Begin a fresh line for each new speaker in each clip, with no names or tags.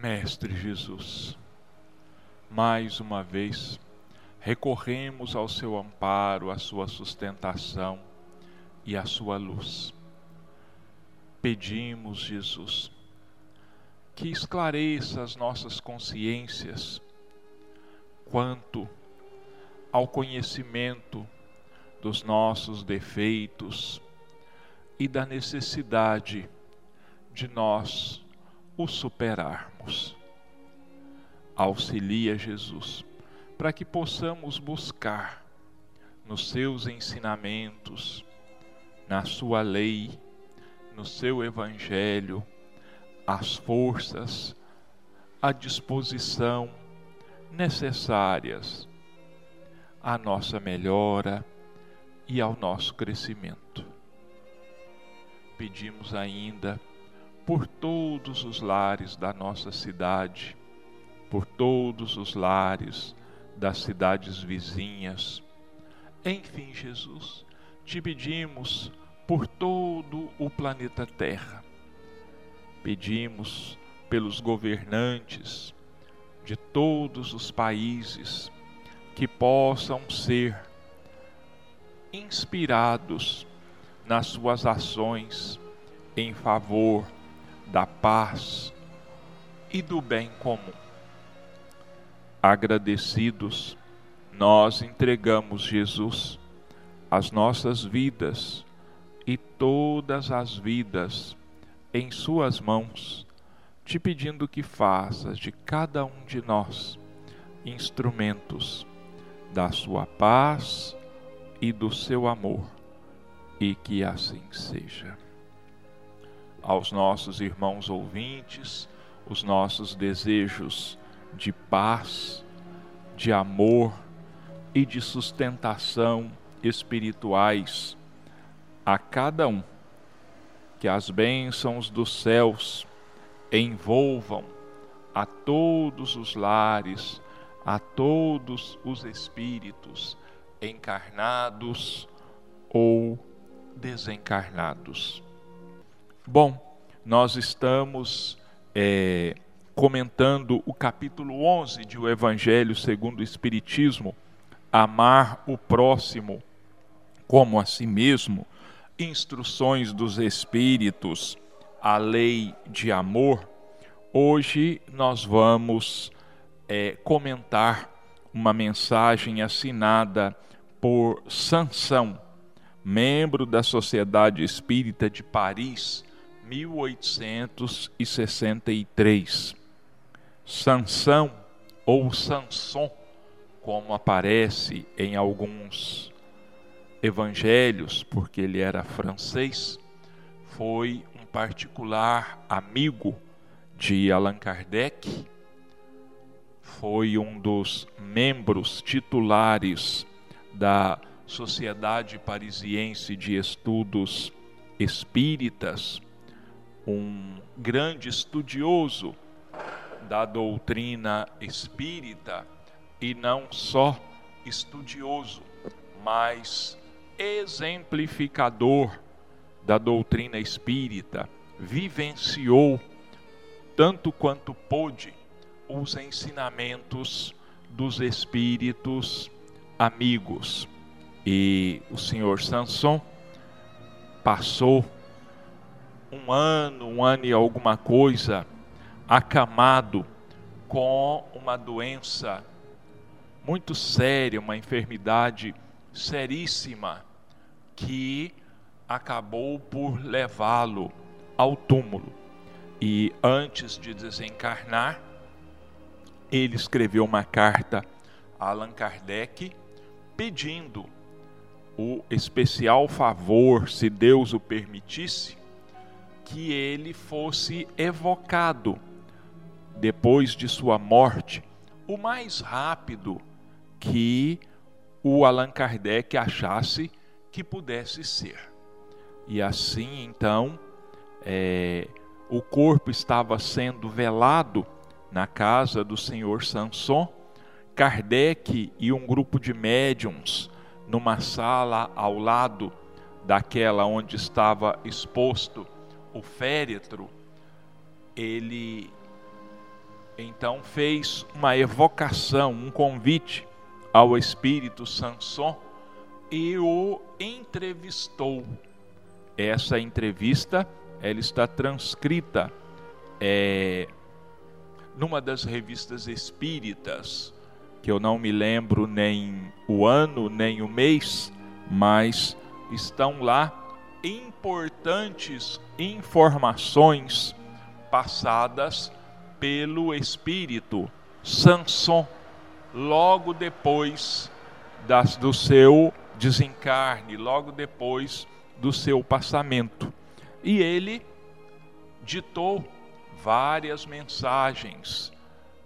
Mestre Jesus, mais uma vez recorremos ao seu amparo, à sua sustentação e à sua luz. Pedimos, Jesus, que esclareça as nossas consciências quanto ao conhecimento dos nossos defeitos e da necessidade de nós o superarmos. Auxilia Jesus, para que possamos buscar nos seus ensinamentos, na sua lei, no seu evangelho, as forças, a disposição necessárias à nossa melhora e ao nosso crescimento. Pedimos ainda por todos os lares da nossa cidade, por todos os lares das cidades vizinhas. Enfim, Jesus, te pedimos por todo o planeta Terra. Pedimos pelos governantes de todos os países que possam ser inspirados nas suas ações em favor da paz e do bem comum. Agradecidos, nós entregamos Jesus as nossas vidas e todas as vidas em Suas mãos, te pedindo que faças de cada um de nós instrumentos da Sua paz e do seu amor, e que assim seja aos nossos irmãos ouvintes os nossos desejos de paz, de amor e de sustentação espirituais a cada um. Que as bênçãos dos céus envolvam a todos os lares, a todos os espíritos encarnados ou desencarnados. Bom, nós estamos é, comentando o capítulo 11 de O Evangelho segundo o Espiritismo, Amar o Próximo como a si mesmo, Instruções dos Espíritos, a Lei de Amor. Hoje nós vamos é, comentar uma mensagem assinada por Sansão, membro da Sociedade Espírita de Paris, 1863. Sansão ou Sanson, como aparece em alguns evangelhos, porque ele era francês, foi um particular amigo de Allan Kardec, foi um dos membros titulares da Sociedade Parisiense de Estudos Espíritas um grande estudioso da doutrina espírita e não só estudioso, mas exemplificador da doutrina espírita, vivenciou tanto quanto pôde os ensinamentos dos espíritos amigos. E o senhor Sanson passou um ano, um ano e alguma coisa, acamado com uma doença muito séria, uma enfermidade seríssima, que acabou por levá-lo ao túmulo. E antes de desencarnar, ele escreveu uma carta a Allan Kardec pedindo o especial favor, se Deus o permitisse, que ele fosse evocado depois de sua morte o mais rápido que o Allan Kardec achasse que pudesse ser. E assim, então, é, o corpo estava sendo velado na casa do senhor Sanson. Kardec e um grupo de médiums numa sala ao lado daquela onde estava exposto o féretro, ele então fez uma evocação, um convite ao espírito Sanson e o entrevistou. Essa entrevista ela está transcrita é, numa das revistas espíritas, que eu não me lembro nem o ano nem o mês, mas estão lá importantes informações passadas pelo espírito Sanson logo depois das, do seu desencarne, logo depois do seu passamento. E ele ditou várias mensagens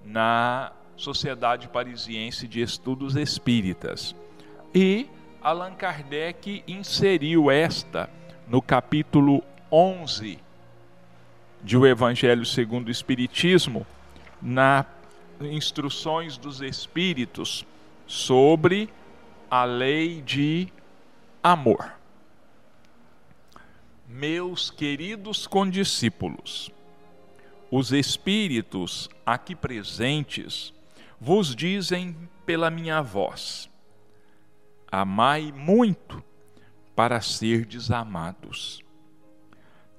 na Sociedade Parisiense de Estudos Espíritas. E Allan Kardec inseriu esta no capítulo 11 de O Evangelho segundo o Espiritismo, na Instruções dos Espíritos sobre a lei de amor. Meus queridos condiscípulos, os Espíritos aqui presentes vos dizem pela minha voz: Amai muito para serdes amados.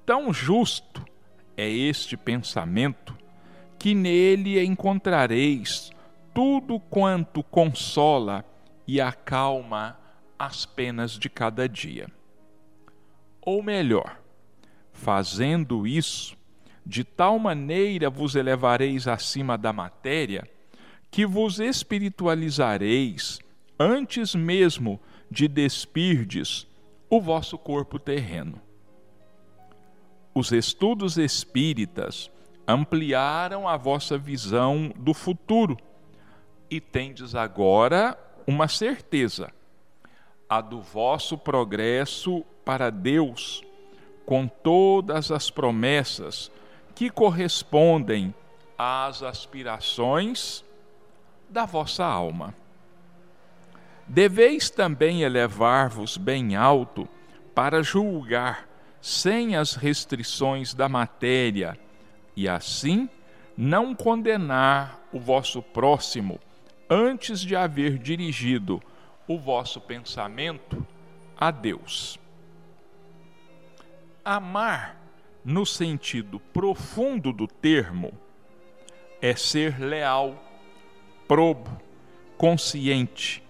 Tão justo é este pensamento que nele encontrareis tudo quanto consola e acalma as penas de cada dia. Ou melhor, fazendo isso, de tal maneira vos elevareis acima da matéria que vos espiritualizareis antes mesmo de despirdes o vosso corpo terreno. Os estudos espíritas ampliaram a vossa visão do futuro e tendes agora uma certeza, a do vosso progresso para Deus, com todas as promessas que correspondem às aspirações da vossa alma. Deveis também elevar-vos bem alto para julgar sem as restrições da matéria e assim não condenar o vosso próximo antes de haver dirigido o vosso pensamento a Deus. Amar, no sentido profundo do termo, é ser leal probo, consciente,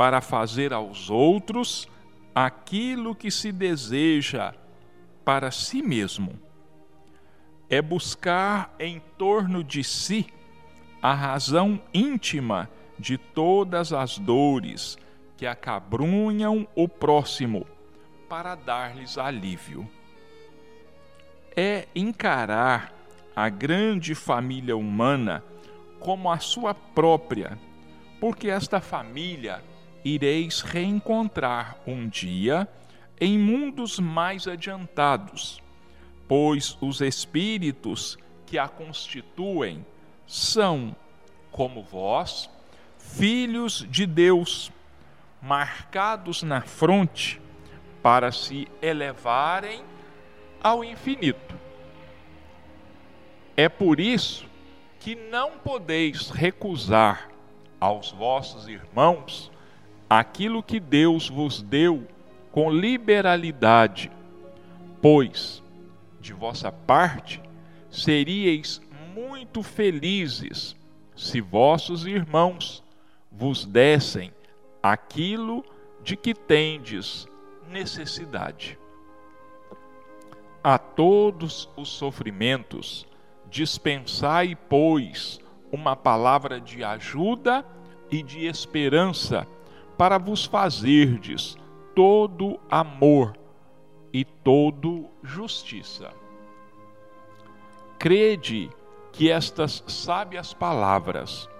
para fazer aos outros aquilo que se deseja para si mesmo. É buscar em torno de si a razão íntima de todas as dores que acabrunham o próximo, para dar-lhes alívio. É encarar a grande família humana como a sua própria, porque esta família ireis reencontrar um dia em mundos mais adiantados, pois os espíritos que a constituem são, como vós, filhos de Deus, marcados na fronte para se elevarem ao infinito. É por isso que não podeis recusar aos vossos irmãos aquilo que Deus vos deu com liberalidade, pois, de vossa parte, seríeis muito felizes se vossos irmãos vos dessem aquilo de que tendes necessidade. A todos os sofrimentos dispensai, pois, uma palavra de ajuda e de esperança para vos fazerdes todo amor e todo justiça. Crede que estas sábias palavras,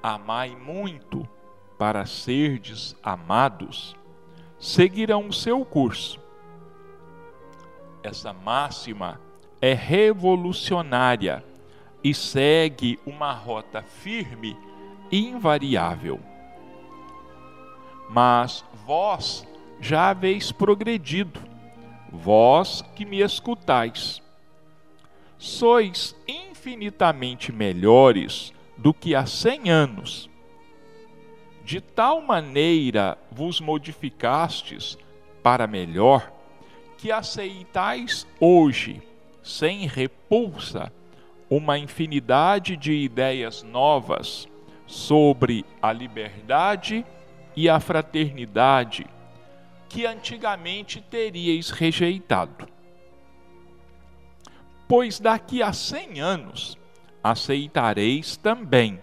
amai muito para serdes amados, seguirão o seu curso. Essa máxima é revolucionária e segue uma rota firme e invariável. Mas vós já haveis progredido, vós que me escutais. Sois infinitamente melhores do que há cem anos. De tal maneira vos modificastes para melhor, que aceitais hoje, sem repulsa, uma infinidade de ideias novas sobre a liberdade e a fraternidade que antigamente teríeis rejeitado. Pois daqui a cem anos aceitareis também,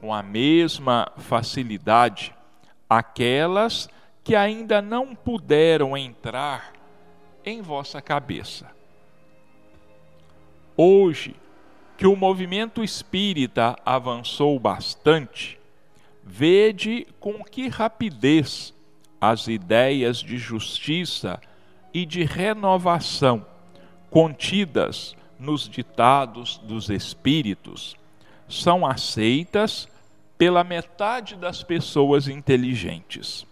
com a mesma facilidade, aquelas que ainda não puderam entrar em vossa cabeça. Hoje, que o movimento espírita avançou bastante, vede com que rapidez as ideias de justiça e de renovação contidas nos ditados dos espíritos são aceitas pela metade das pessoas inteligentes.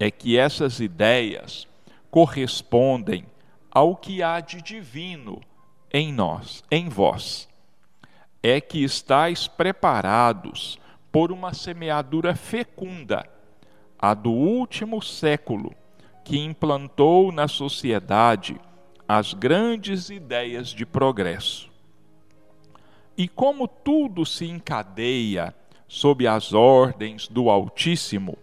É que essas ideias correspondem ao que há de divino em nós, em vós. É que estáis preparados por uma semeadura fecunda a do último século, que implantou na sociedade as grandes ideias de progresso. E como tudo se encadeia sob as ordens do Altíssimo,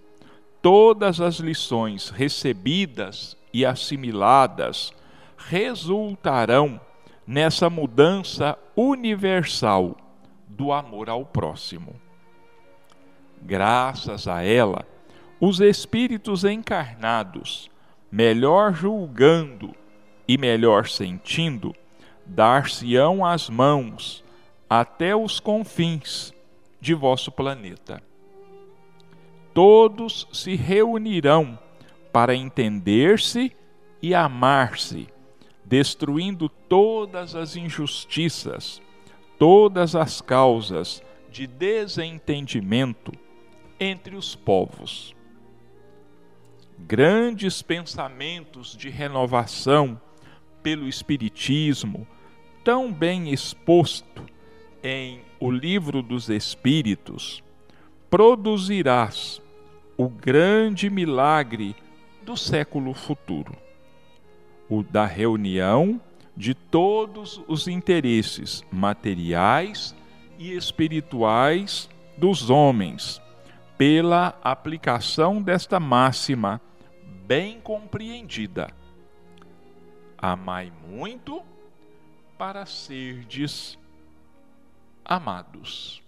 todas as lições recebidas e assimiladas resultarão nessa mudança universal do amor ao próximo. Graças a ela, os espíritos encarnados, melhor julgando e melhor sentindo, dar-se-ão as mãos até os confins de vosso planeta. Todos se reunirão para entender-se e amar-se, destruindo todas as injustiças, todas as causas de desentendimento entre os povos. Grandes pensamentos de renovação pelo Espiritismo, tão bem exposto em O Livro dos Espíritos, produzirás o grande milagre do século futuro, o da reunião de todos os interesses materiais e espirituais dos homens, pela aplicação desta máxima bem compreendida. Amai muito para serdes amados.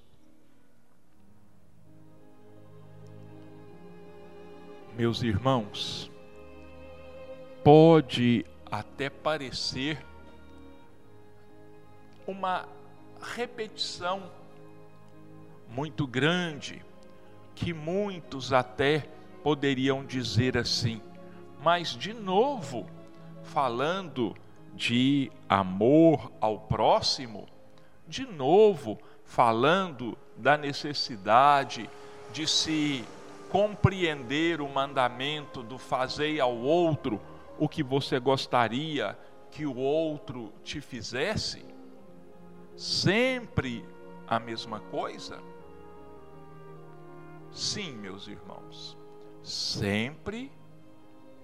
Meus irmãos, pode até parecer uma repetição muito grande, que muitos até poderiam dizer assim: mas de novo, falando de amor ao próximo, de novo, falando da necessidade de se compreender o mandamento do fazer ao outro o que você gostaria que o outro te fizesse? Sempre a mesma coisa? Sim, meus irmãos, sempre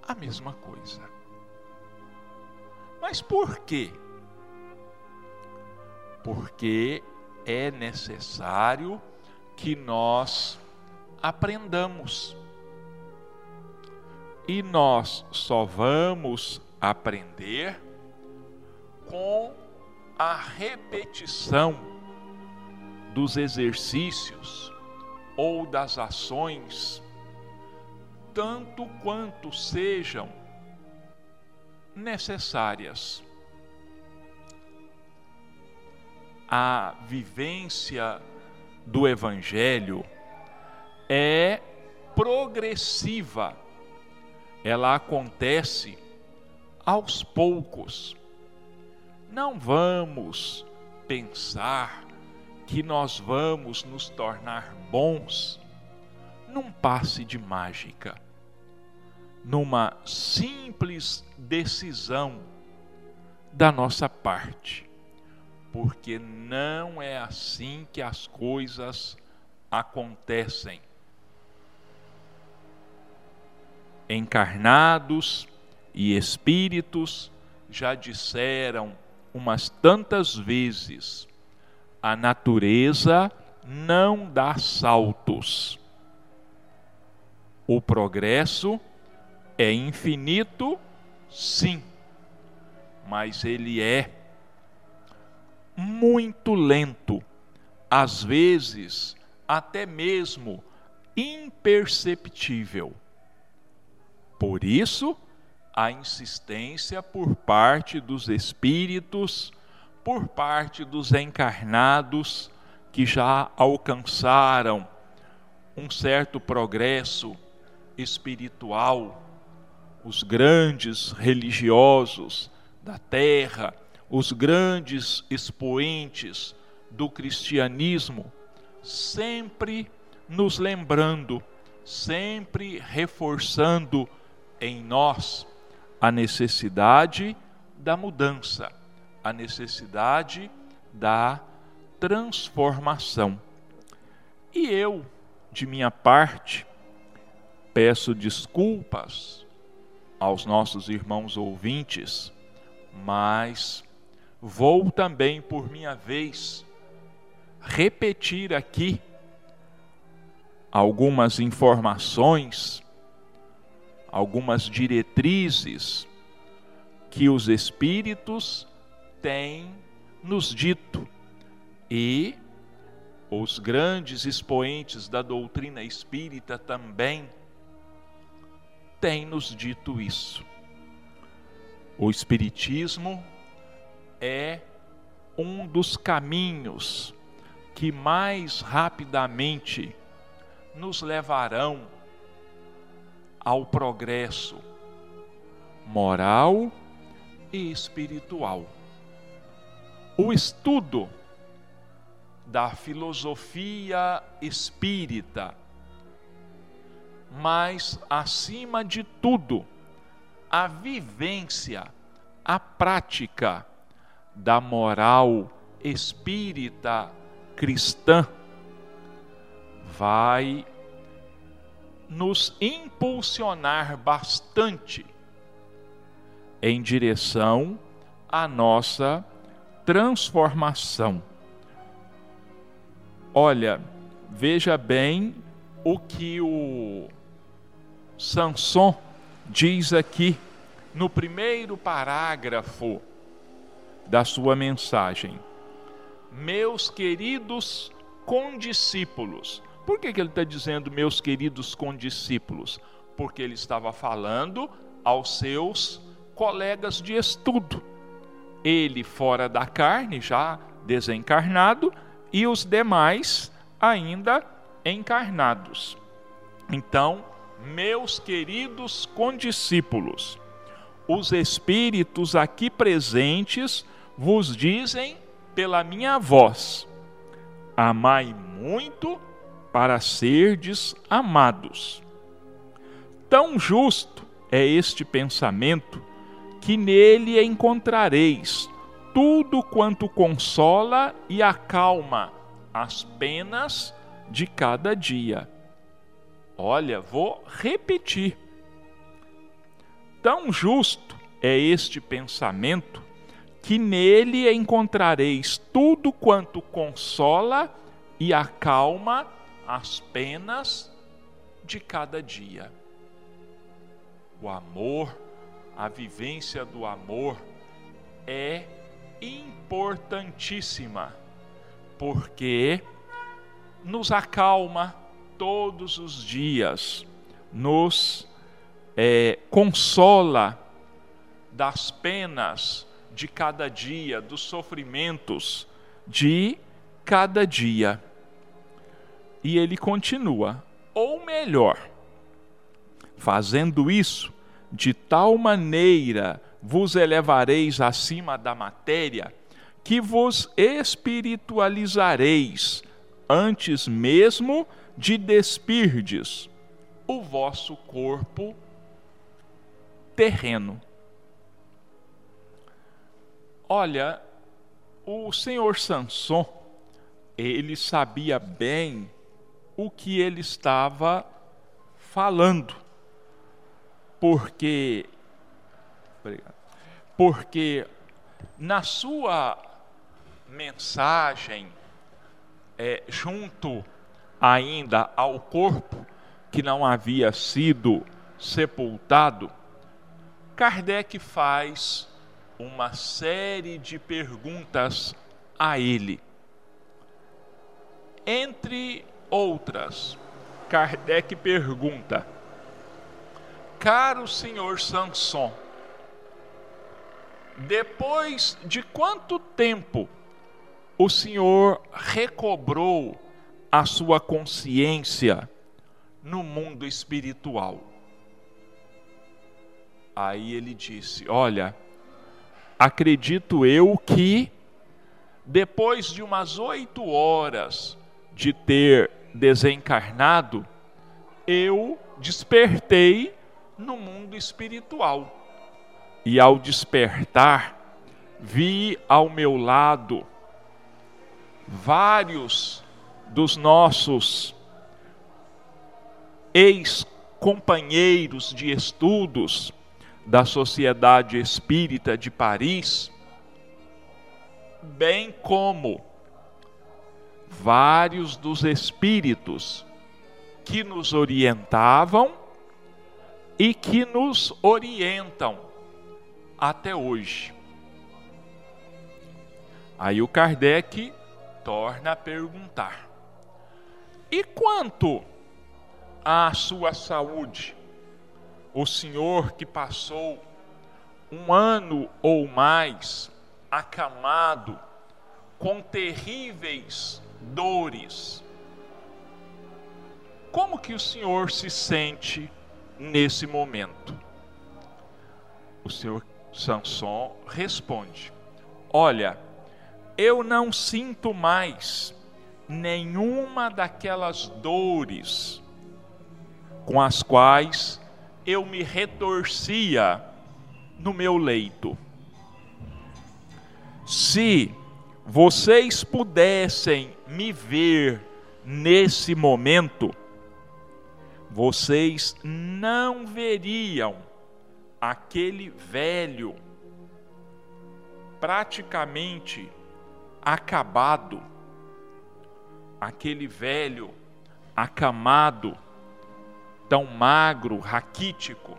a mesma coisa. Mas por quê? Porque é necessário que nós aprendamos. E nós só vamos aprender com a repetição dos exercícios ou das ações tanto quanto sejam necessárias. A vivência do Evangelho é progressiva, ela acontece aos poucos. Não vamos pensar que nós vamos nos tornar bons num passe de mágica numa simples decisão da nossa parte, porque não é assim que as coisas acontecem. Encarnados e espíritos já disseram umas tantas vezes: a natureza não dá saltos. O progresso é infinito, sim, mas ele é muito lento, às vezes até mesmo imperceptível. Por isso, a insistência por parte dos espíritos, por parte dos encarnados que já alcançaram um certo progresso espiritual, os grandes religiosos da terra, os grandes expoentes do cristianismo, sempre nos lembrando, sempre reforçando em nós a necessidade da mudança, a necessidade da transformação. E eu, de minha parte, peço desculpas aos nossos irmãos ouvintes, mas vou também, por minha vez, repetir aqui algumas informações, algumas diretrizes que os Espíritos têm nos dito e os grandes expoentes da doutrina espírita também têm nos dito isso. O Espiritismo é um dos caminhos que mais rapidamente nos levarão ao progresso moral e espiritual. O estudo da filosofia espírita, mas, acima de tudo, a vivência, a prática da moral espírita cristã vai nos impulsionar bastante em direção à nossa transformação. Olha, veja bem o que o Sanson diz aqui no primeiro parágrafo da sua mensagem. Meus queridos condiscípulos. Por que, que ele está dizendo meus queridos condiscípulos? Porque ele estava falando aos seus colegas de estudo. Ele fora da carne, já desencarnado, e os demais ainda encarnados. Então, meus queridos condiscípulos, os espíritos aqui presentes vos dizem pela minha voz: amai muito para serdes amados. Tão justo é este pensamento que nele encontrareis tudo quanto consola e acalma as penas de cada dia. Olha, vou repetir. Tão justo é este pensamento que nele encontrareis tudo quanto consola e acalma as penas de cada dia. O amor, a vivência do amor é importantíssima, porque nos acalma todos os dias, nos é, consola das penas de cada dia, dos sofrimentos de cada dia. E ele continua, ou melhor, fazendo isso de tal maneira vos elevareis acima da matéria, que vos espiritualizareis antes mesmo de despirdes o vosso corpo terreno. Olha, o senhor Sanson, ele sabia bem o que ele estava falando, porque porque na sua mensagem é, junto ainda ao corpo que não havia sido sepultado, Kardec faz uma série de perguntas a ele. Entre outras, Kardec pergunta: Caro senhor Sanson, depois de quanto tempo o senhor recobrou a sua consciência no mundo espiritual? Aí ele disse: Olha, acredito eu que depois de umas oito horas de ter desencarnado, eu despertei no mundo espiritual. E ao despertar, vi ao meu lado vários dos nossos ex-companheiros de estudos da Sociedade Espírita de Paris, bem como vários dos espíritos que nos orientavam e que nos orientam até hoje. Aí o Kardec torna a perguntar: e quanto à sua saúde? o senhor que passou um ano ou mais acamado com terríveis dores. Como que o senhor se sente nesse momento? O senhor Sanson responde: Olha, eu não sinto mais nenhuma daquelas dores com as quais eu me retorcia no meu leito. Se vocês pudessem me ver nesse momento, vocês não veriam aquele velho, praticamente acabado, aquele velho acamado, tão magro, raquítico.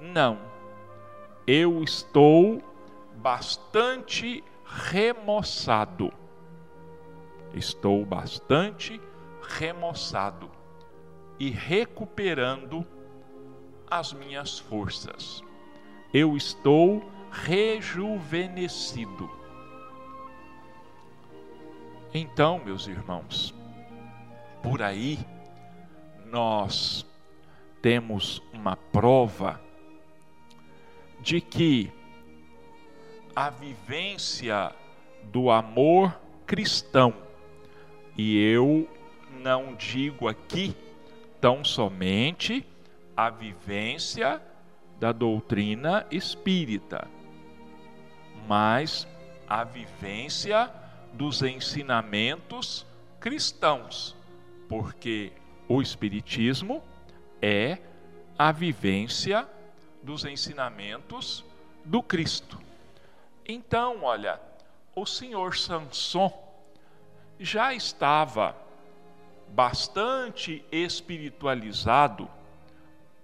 Não. Eu estou bastante remoçado. Estou bastante remoçado e recuperando as minhas forças. Eu estou rejuvenescido. Então, meus irmãos, por aí nós temos uma prova de que a vivência do amor cristão, e eu não digo aqui tão somente a vivência da doutrina espírita, mas a vivência dos ensinamentos cristãos, porque o Espiritismo é a vivência dos ensinamentos do Cristo. Então, olha, o senhor Sanson já estava bastante espiritualizado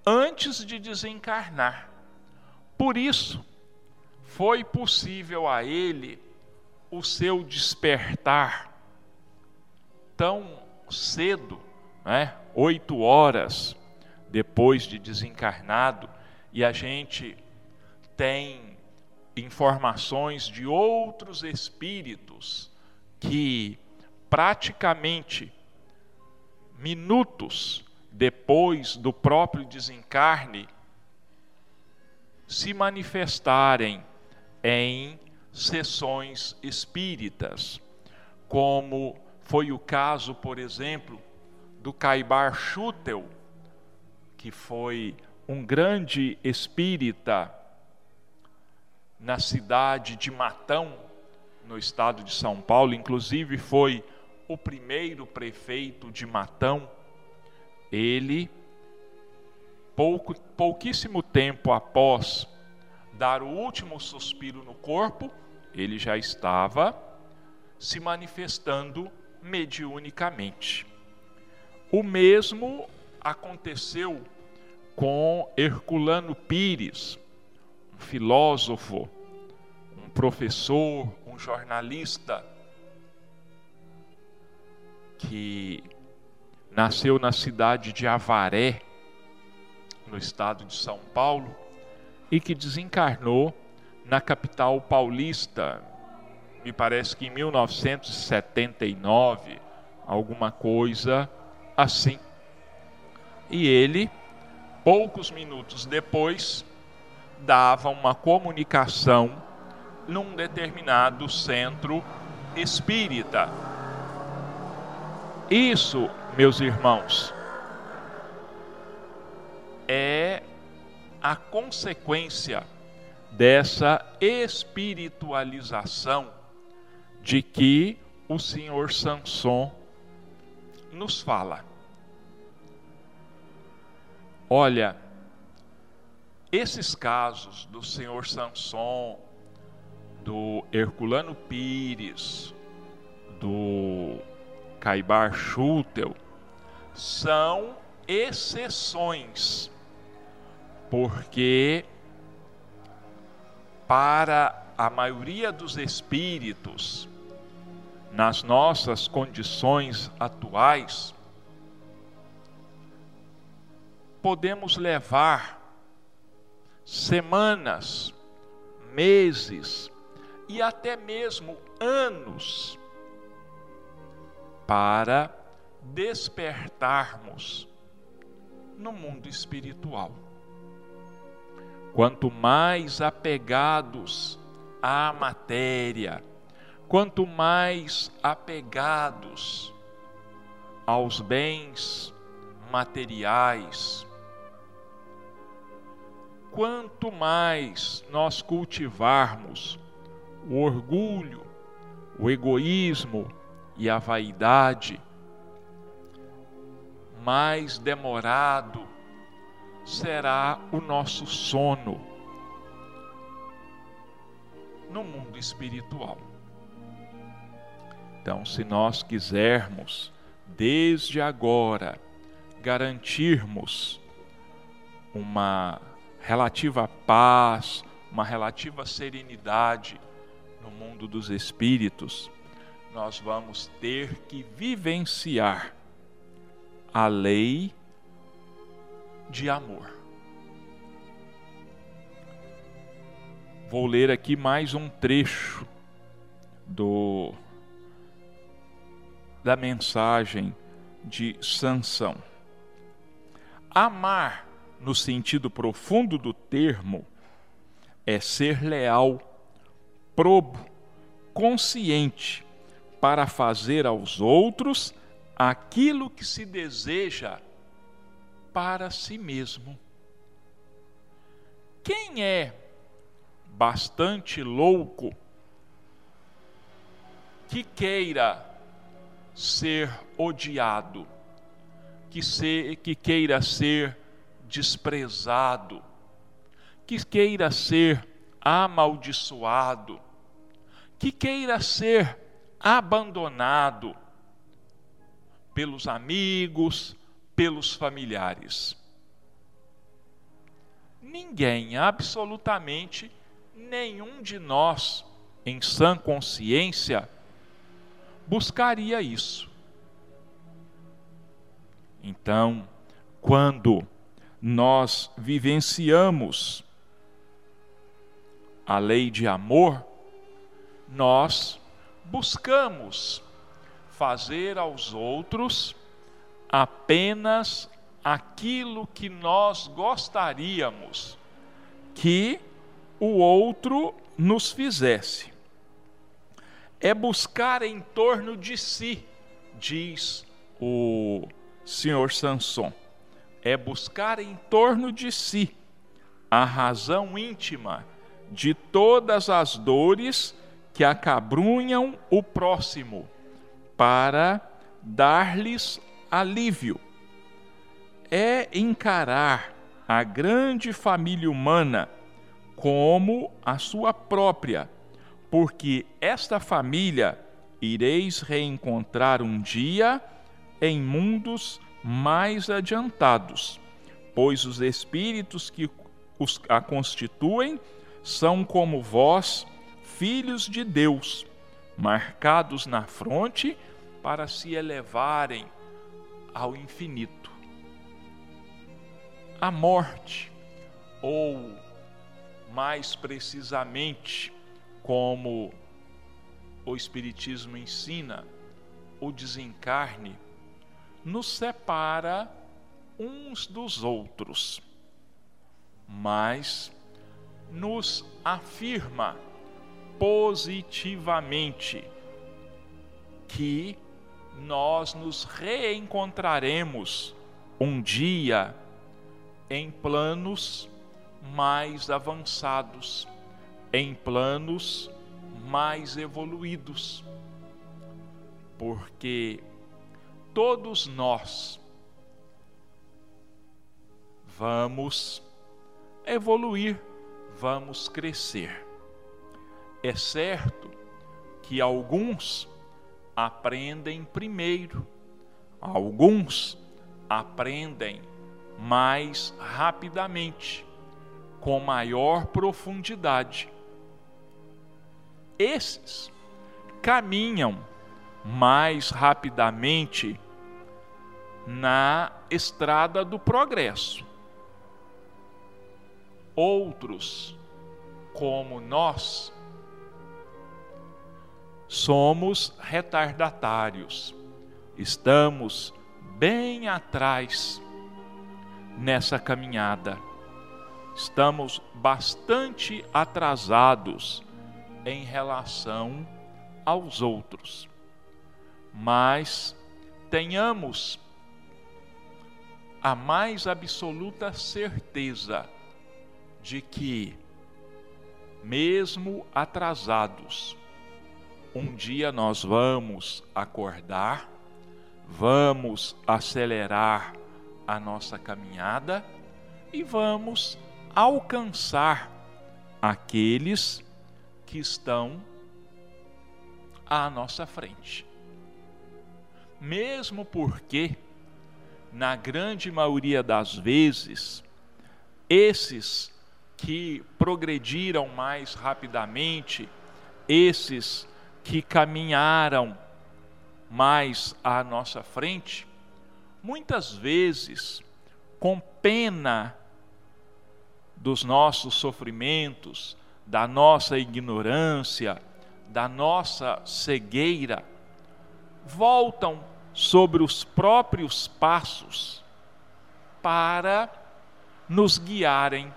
antes de desencarnar. Por isso, foi possível a ele o seu despertar tão cedo né? oito horas depois de desencarnado, e a gente tem informações de outros espíritos que praticamente minutos depois do próprio desencarne se manifestarem em sessões espíritas, como foi o caso, por exemplo, do Caibar Schutel, que foi um grande espírita na cidade de Matão, no estado de São Paulo, inclusive foi o primeiro prefeito de Matão. Ele, pouco, pouquíssimo tempo após dar o último suspiro no corpo, ele já estava se manifestando mediunicamente. O mesmo aconteceu com Herculano Pires, um filósofo, um professor, um jornalista que nasceu na cidade de Avaré, no estado de São Paulo, e que desencarnou na capital paulista, me parece que em 1979, alguma coisa assim. E ele, poucos minutos depois, dava uma comunicação num determinado centro espírita. Isso, meus irmãos, é a consequência dessa espiritualização de que o senhor Sanson nos fala. Olha, esses casos do senhor Sanson, do Herculano Pires, do Caibar Schutel, são exceções porque para a maioria dos espíritos, nas nossas condições atuais, podemos levar semanas, meses e até mesmo anos para despertarmos no mundo espiritual. Quanto mais apegados à matéria, quanto mais apegados aos bens materiais, quanto mais nós cultivarmos o orgulho, o egoísmo e a vaidade, mais demorado será o nosso sono no mundo espiritual. Então, se nós quisermos, desde agora, garantirmos uma relativa paz, uma relativa serenidade no mundo dos espíritos, nós vamos ter que vivenciar a lei de amor. Vou ler aqui mais um trecho do da mensagem de Sansão. Amar, no sentido profundo do termo, é ser leal, probo, consciente para fazer aos outros aquilo que se deseja para si mesmo. Quem é bastante louco que queira ser odiado, que, se, que queira ser desprezado, que queira ser amaldiçoado, que queira ser abandonado pelos amigos, pelos familiares. Ninguém, absolutamente nenhum de nós, em sã consciência, buscaria isso. Então, quando nós vivenciamos a lei de amor, nós buscamos fazer aos outros apenas aquilo que nós gostaríamos que o outro nos fizesse. É buscar em torno de si, diz o senhor Sanson. É buscar em torno de si a razão íntima de todas as dores que acabrunham o próximo para dar-lhes alívio. É encarar a grande família humana como a sua própria, porque esta família ireis reencontrar um dia em mundos mais adiantados, pois os espíritos que os, a constituem são como vós, filhos de Deus, marcados na fronte para se elevarem ao infinito. A morte, ou mais precisamente, como o Espiritismo ensina, o desencarne, nos separa uns dos outros, mas nos afirma positivamente que nós nos reencontraremos um dia em planos mais avançados, em planos mais evoluídos, porque todos nós vamos evoluir, vamos crescer. É certo que alguns aprendem primeiro, alguns aprendem mais rapidamente, com maior profundidade. Esses caminham mais rapidamente na estrada do progresso. Outros, como nós, somos retardatários, estamos bem atrás nessa caminhada, estamos bastante atrasados em relação aos outros, mas tenhamos a mais absoluta certeza de que, mesmo atrasados, um dia nós vamos acordar, vamos acelerar a nossa caminhada e vamos alcançar aqueles que estão à nossa frente. Mesmo porque, na grande maioria das vezes, esses que progrediram mais rapidamente, esses que caminharam mais à nossa frente, muitas vezes, com pena dos nossos sofrimentos, da nossa ignorância, da nossa cegueira, voltam sobre os próprios passos para nos guiarem,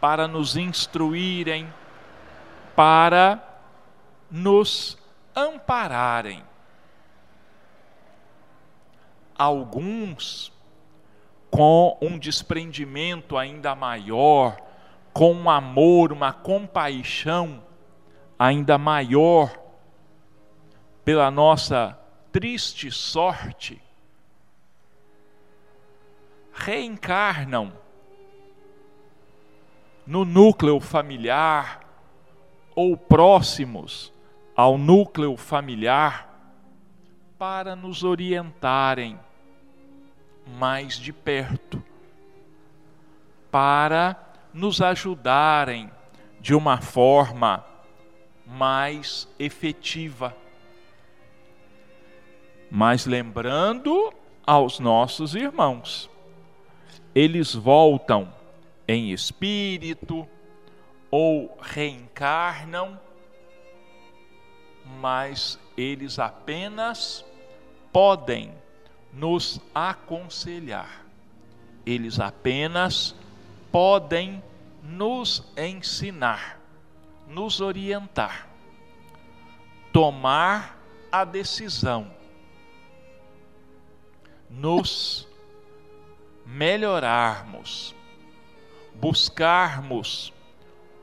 para nos instruírem, para nos ampararem. Alguns, com um desprendimento ainda maior, com um amor, uma compaixão ainda maior pela nossa triste sorte, reencarnam no núcleo familiar ou próximos ao núcleo familiar para nos orientarem mais de perto, para nos ajudarem de uma forma mais efetiva. Mas lembrando aos nossos irmãos, eles voltam em espírito ou reencarnam mas eles apenas podem nos aconselhar, eles apenas podem nos ensinar, nos orientar, tomar a decisão, nos melhorarmos, buscarmos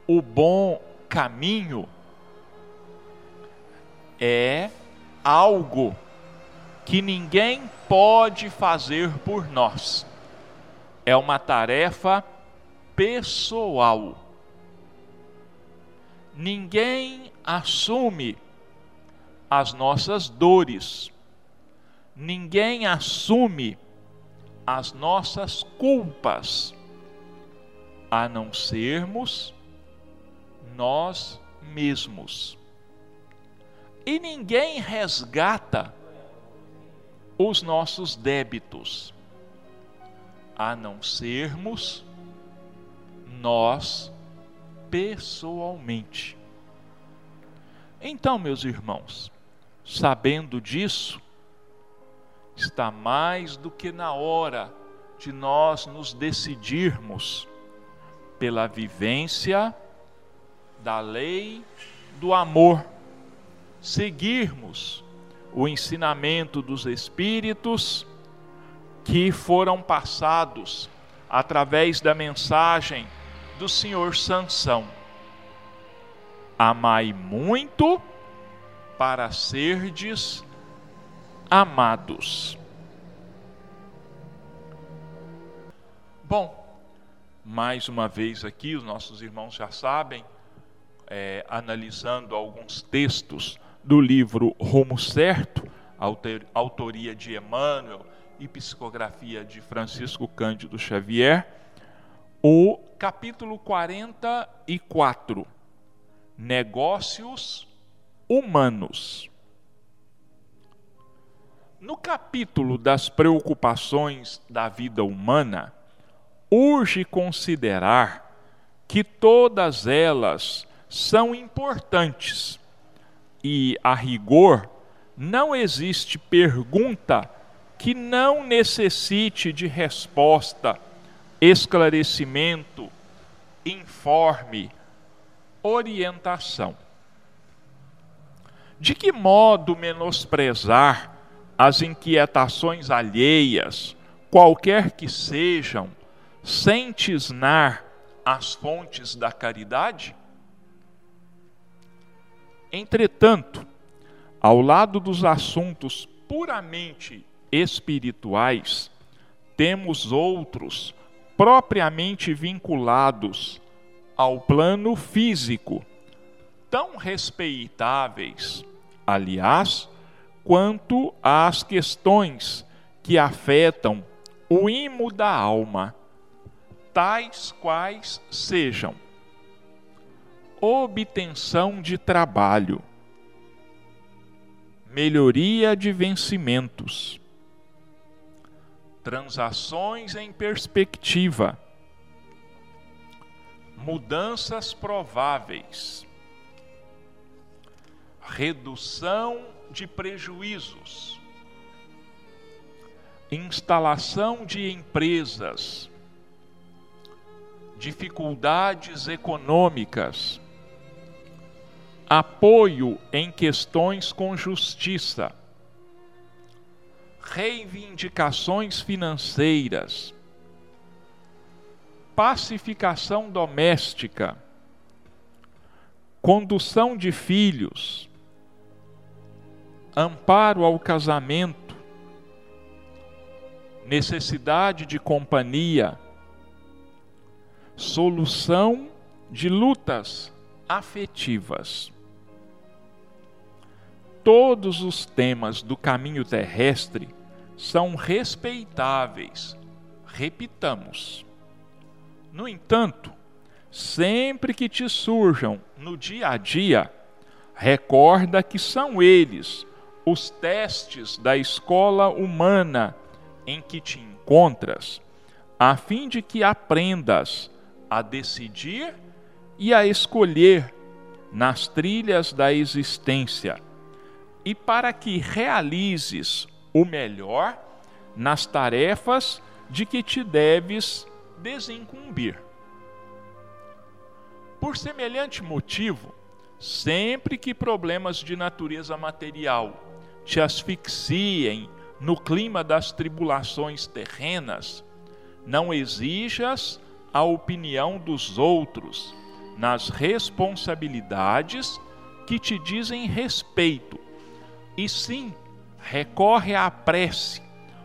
o bom caminho é algo que ninguém pode fazer por nós. É uma tarefa pessoal. Ninguém assume as nossas dores. Ninguém assume as nossas culpas, a não sermos nós mesmos. E ninguém resgata os nossos débitos, a não sermos nós pessoalmente. Então, meus irmãos, sabendo disso, está mais do que na hora de nós nos decidirmos pela vivência da lei do amor, seguirmos o ensinamento dos Espíritos que foram passados através da mensagem do Senhor Sansão. Amai muito para serdes amados. Bom, mais uma vez aqui, os nossos irmãos já sabem, é, analisando alguns textos do livro Rumo Certo, autoria de Emmanuel e psicografia de Francisco Cândido Xavier, o capítulo 44, Negócios Humanos. No capítulo das preocupações da vida humana, urge considerar que todas elas são importantes e, a rigor, não existe pergunta que não necessite de resposta, esclarecimento, informe, orientação. De que modo menosprezar as inquietações alheias, qualquer que sejam, sem tisnar as fontes da caridade? Entretanto, ao lado dos assuntos puramente espirituais, temos outros propriamente vinculados ao plano físico, tão respeitáveis, aliás, quanto às questões que afetam o imo da alma, tais quais sejam obtenção de trabalho, melhoria de vencimentos, transações em perspectiva, mudanças prováveis, redução de prejuízos, instalação de empresas, dificuldades econômicas, apoio em questões com justiça, reivindicações financeiras, pacificação doméstica, condução de filhos, amparo ao casamento, necessidade de companhia, solução de lutas afetivas. Todos os temas do caminho terrestre são respeitáveis, repitamos. No entanto, sempre que te surjam no dia a dia, recorda que são eles os testes da escola humana em que te encontras, a fim de que aprendas a decidir e a escolher nas trilhas da existência, e para que realizes o melhor nas tarefas de que te deves desincumbir. Por semelhante motivo, sempre que problemas de natureza material te asfixiem no clima das tribulações terrenas, não exijas a opinião dos outros nas responsabilidades que te dizem respeito e sim recorre à prece,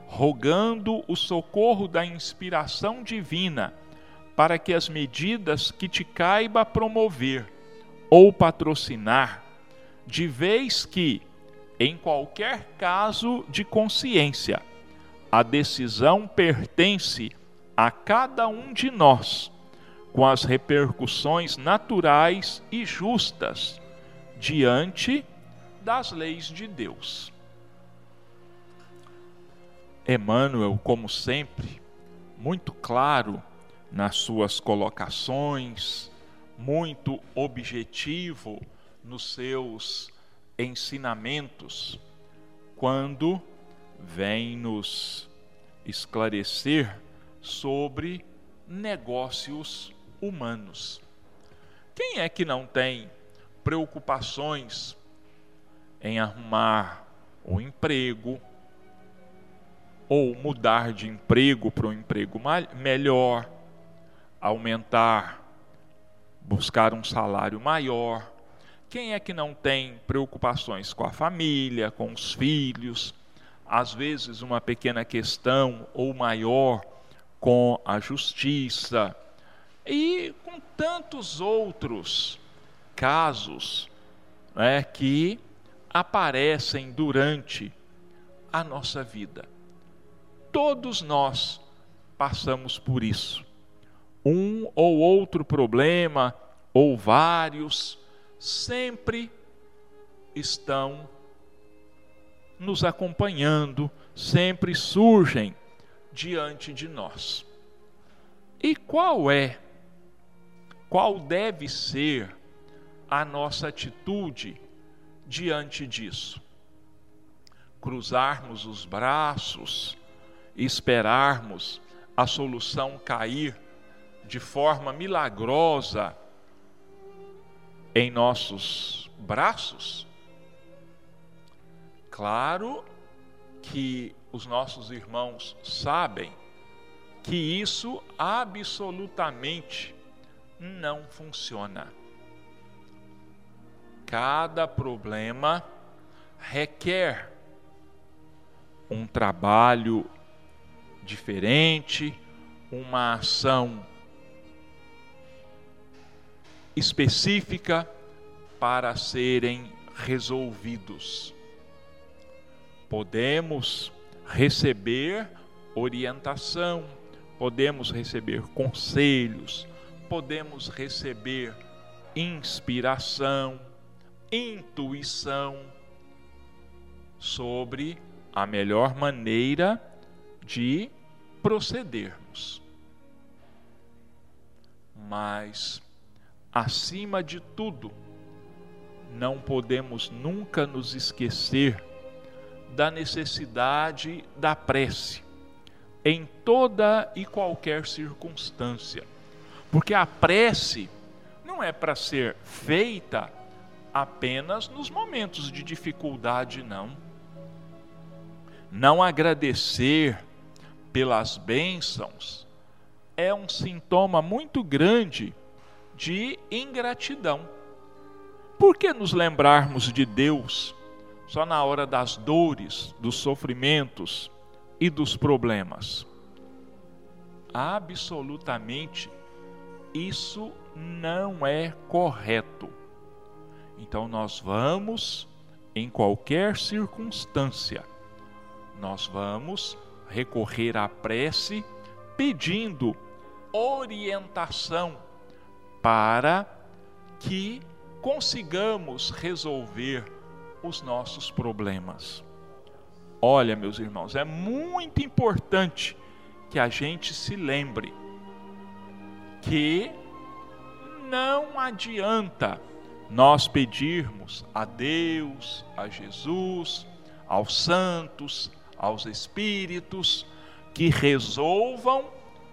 rogando o socorro da inspiração divina para que as medidas que te caiba promover ou patrocinar, de vez que, em qualquer caso de consciência, a decisão pertence a cada um de nós, com as repercussões naturais e justas diante das leis de Deus. Emmanuel, como sempre, muito claro nas suas colocações, muito objetivo nos seus ensinamentos, quando vem nos esclarecer sobre negócios humanos. Quem é que não tem preocupações em arrumar um emprego ou mudar de emprego para um emprego melhor, aumentar, buscar um salário maior? Quem é que não tem preocupações com a família, com os filhos? Às vezes, uma pequena questão ou maior com a justiça e com tantos outros casos né, que aparecem durante a nossa vida. Todos nós passamos por isso. Um ou outro problema, ou vários, sempre estão nos acompanhando, sempre surgem diante de nós. E qual é, qual deve ser a nossa atitude diante disso? Cruzarmos os braços, esperarmos a solução cair de forma milagrosa em nossos braços? Claro que os nossos irmãos sabem que isso absolutamente não funciona. Cada problema requer um trabalho diferente, uma ação específica para serem resolvidos. Podemos receber orientação, podemos receber conselhos, podemos receber inspiração, intuição sobre a melhor maneira de procedermos. Mas, acima de tudo, não podemos nunca nos esquecer da necessidade da prece em toda e qualquer circunstância. Porque a prece não é para ser feita apenas nos momentos de dificuldade, não. Não agradecer pelas bênçãos é um sintoma muito grande de ingratidão. Por que nos lembrarmos de Deus só na hora das dores, dos sofrimentos e dos problemas. Absolutamente isso não é correto. Então nós vamos, em qualquer circunstância, nós vamos recorrer à prece pedindo orientação para que consigamos resolver os nossos problemas. Olha, meus irmãos, é muito importante que a gente se lembre que não adianta nós pedirmos a Deus, a Jesus, aos santos, aos espíritos que resolvam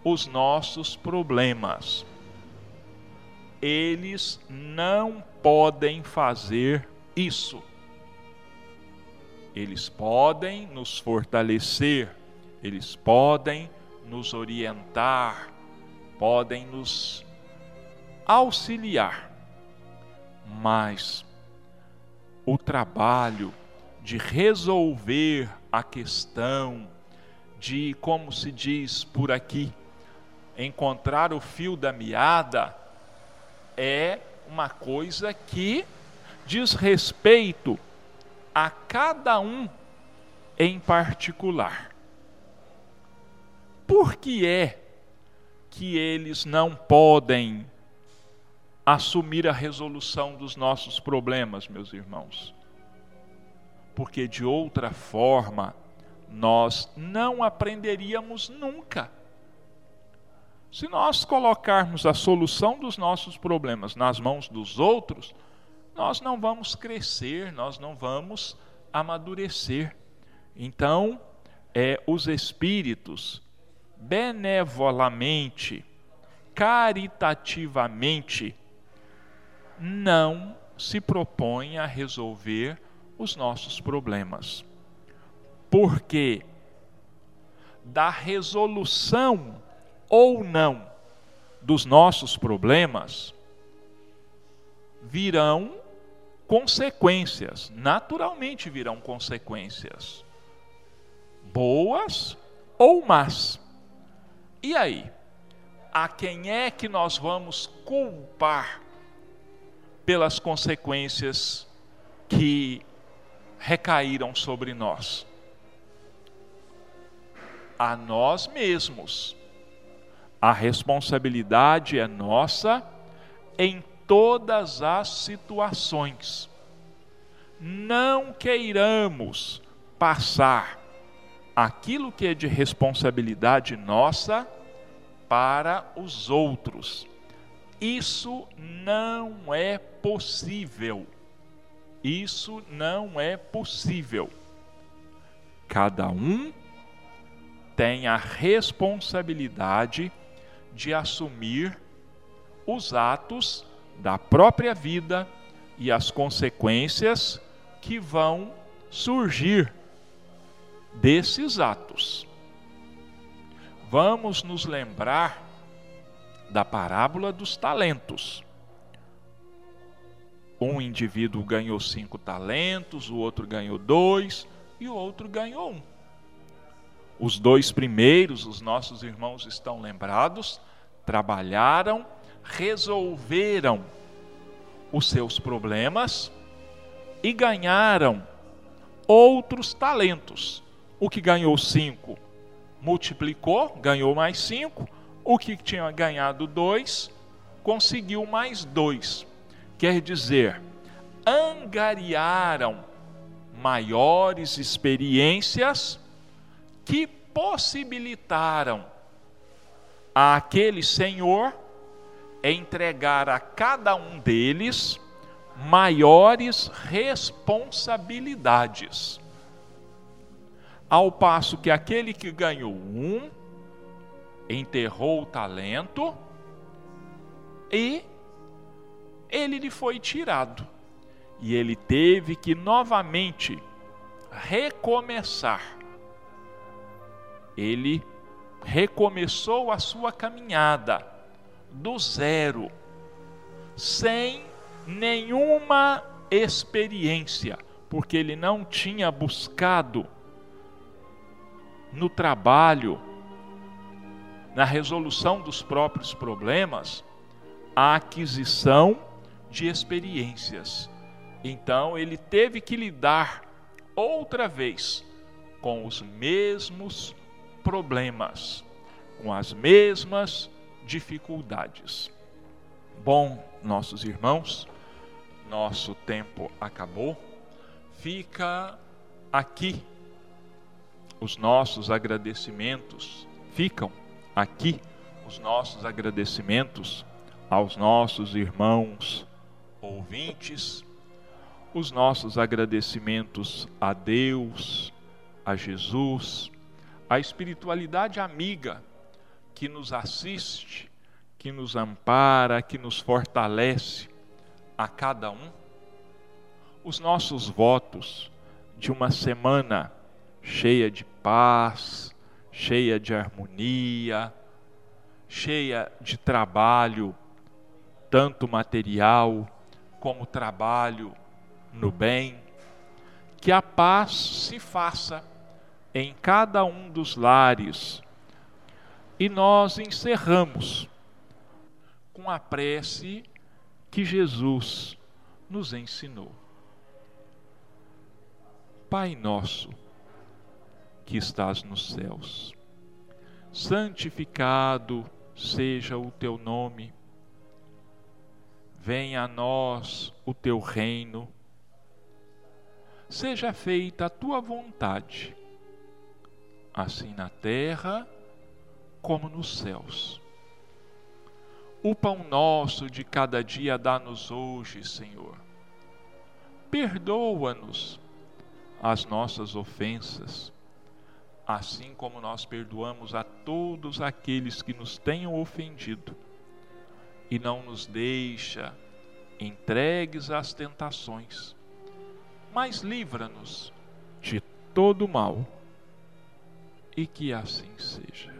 os nossos problemas. Eles não podem fazer isso. Eles podem nos fortalecer, eles podem nos orientar, podem nos auxiliar, mas o trabalho de resolver a questão, de, como se diz por aqui, encontrar o fio da meada, é uma coisa que diz respeito a cada um em particular. Por que é que eles não podem assumir a resolução dos nossos problemas, meus irmãos? Porque de outra forma, nós não aprenderíamos nunca. Se nós colocarmos a solução dos nossos problemas nas mãos dos outros, nós não vamos crescer, nós não vamos amadurecer. Então, é, os espíritos benevolamente, caritativamente, não se propõem a resolver os nossos problemas. Porque da resolução ou não dos nossos problemas virão consequências, naturalmente virão consequências, boas ou más. E aí? A quem é que nós vamos culpar pelas consequências que recaíram sobre nós? A nós mesmos. A responsabilidade é nossa em todas as situações. Não queiramos passar aquilo que é de responsabilidade nossa para os outros. Isso não é possível. Isso não é possível. Cada um tem a responsabilidade de assumir os atos da própria vida e as consequências que vão surgir desses atos. Vamos nos lembrar da parábola dos talentos. Um indivíduo ganhou cinco talentos, o outro ganhou dois e o outro ganhou um. Os dois primeiros, os nossos irmãos estão lembrados, trabalharam, resolveram os seus problemas e ganharam outros talentos. O que ganhou cinco multiplicou, ganhou mais cinco. O que tinha ganhado dois conseguiu mais dois. Quer dizer, angariaram maiores experiências que possibilitaram àquele senhor entregar a cada um deles maiores responsabilidades. Ao passo que aquele que ganhou um, enterrou o talento e ele lhe foi tirado. E ele teve que novamente recomeçar. Ele recomeçou a sua caminhada do zero, sem nenhuma experiência, porque ele não tinha buscado no trabalho, na resolução dos próprios problemas, a aquisição de experiências. Então ele teve que lidar outra vez com os mesmos problemas, com as mesmas dificuldades. Bom, nossos irmãos, nosso tempo acabou. Fica aqui os nossos agradecimentos, ficam aqui os nossos agradecimentos aos nossos irmãos ouvintes, os nossos agradecimentos a Deus, a Jesus, a espiritualidade amiga que nos assiste, que nos ampara, que nos fortalece a cada um, os nossos votos de uma semana cheia de paz, cheia de harmonia, cheia de trabalho, tanto material como trabalho no bem. que a paz se faça em cada um dos lares. E nós encerramos com a prece que Jesus nos ensinou. Pai nosso, que estás nos céus, santificado seja o teu nome. Venha a nós o teu reino. Seja feita a tua vontade, assim na terra como nos céus. O pão nosso de cada dia dá-nos hoje, Senhor. Perdoa-nos as nossas ofensas, assim como nós perdoamos a todos aqueles que nos tenham ofendido. E não nos deixa entregues às tentações, mas livra-nos de todo mal. E que assim seja.